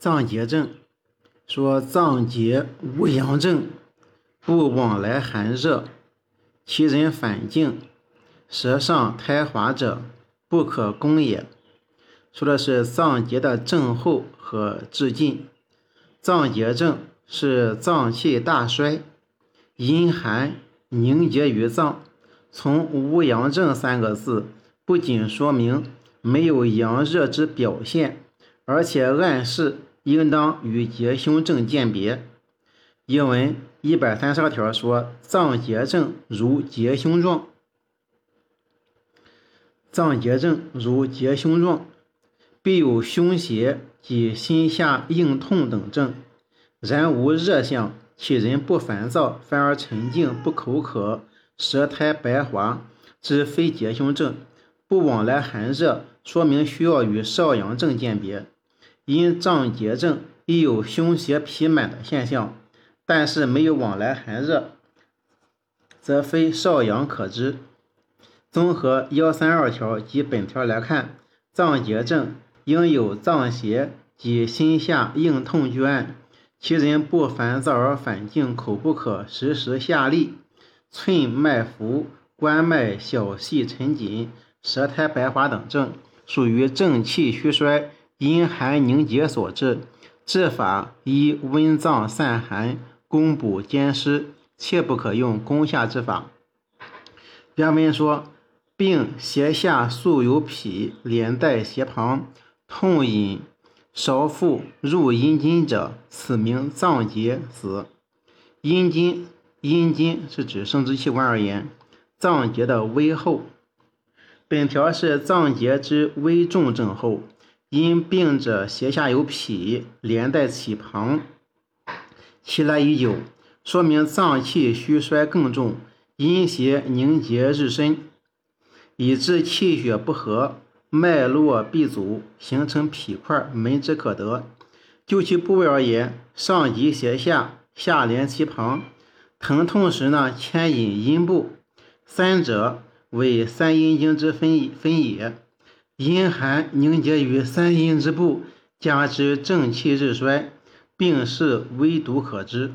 脏结症，说脏结无阳症，不往来寒热，其人反静，舌上苔滑者，不可攻也。说的是脏结的症候和治进。脏结症是脏气大衰，阴寒凝结于脏。从无阳症三个字，不仅说明没有阳热之表现，而且暗示应当与结胸症鉴别。英文一百三十二条说，脏结症如结胸状，脏结症如结胸状。必有胸胁及心下硬痛等症，然无热象，其人不烦躁，反而沉静，不口渴，舌苔白滑，之非结胸症；不往来寒热，说明需要与少阳症鉴别。因脏结症亦有胸胁痞满的现象，但是没有往来寒热，则非少阳可知。综合幺三二条及本条来看，脏结症。应有脏邪及心下硬痛拒按，其人不烦躁而反静，口不渴，时时下利，寸脉浮，关脉小细沉紧，舌苔白滑等症，属于正气虚衰、阴寒凝结所致。治法依温脏散寒、攻补兼施，切不可用攻下之法。原文说：病胁下素有痞，连带胁旁。痛饮少腹入阴经者，此名脏结子。阴经，阴经是指生殖器官而言，脏结的微厚。本条是脏结之危重症候，因病者胁下有痞，连带起旁，其来已久，说明脏气虚衰更重，阴邪凝结日深，以致气血不和。脉络闭阻，形成痞块，门之可得。就其部位而言，上及胁下，下连其旁。疼痛时呢，牵引阴部。三者为三阴经之分分也。阴寒凝结于三阴之部，加之正气日衰，病势微毒可知。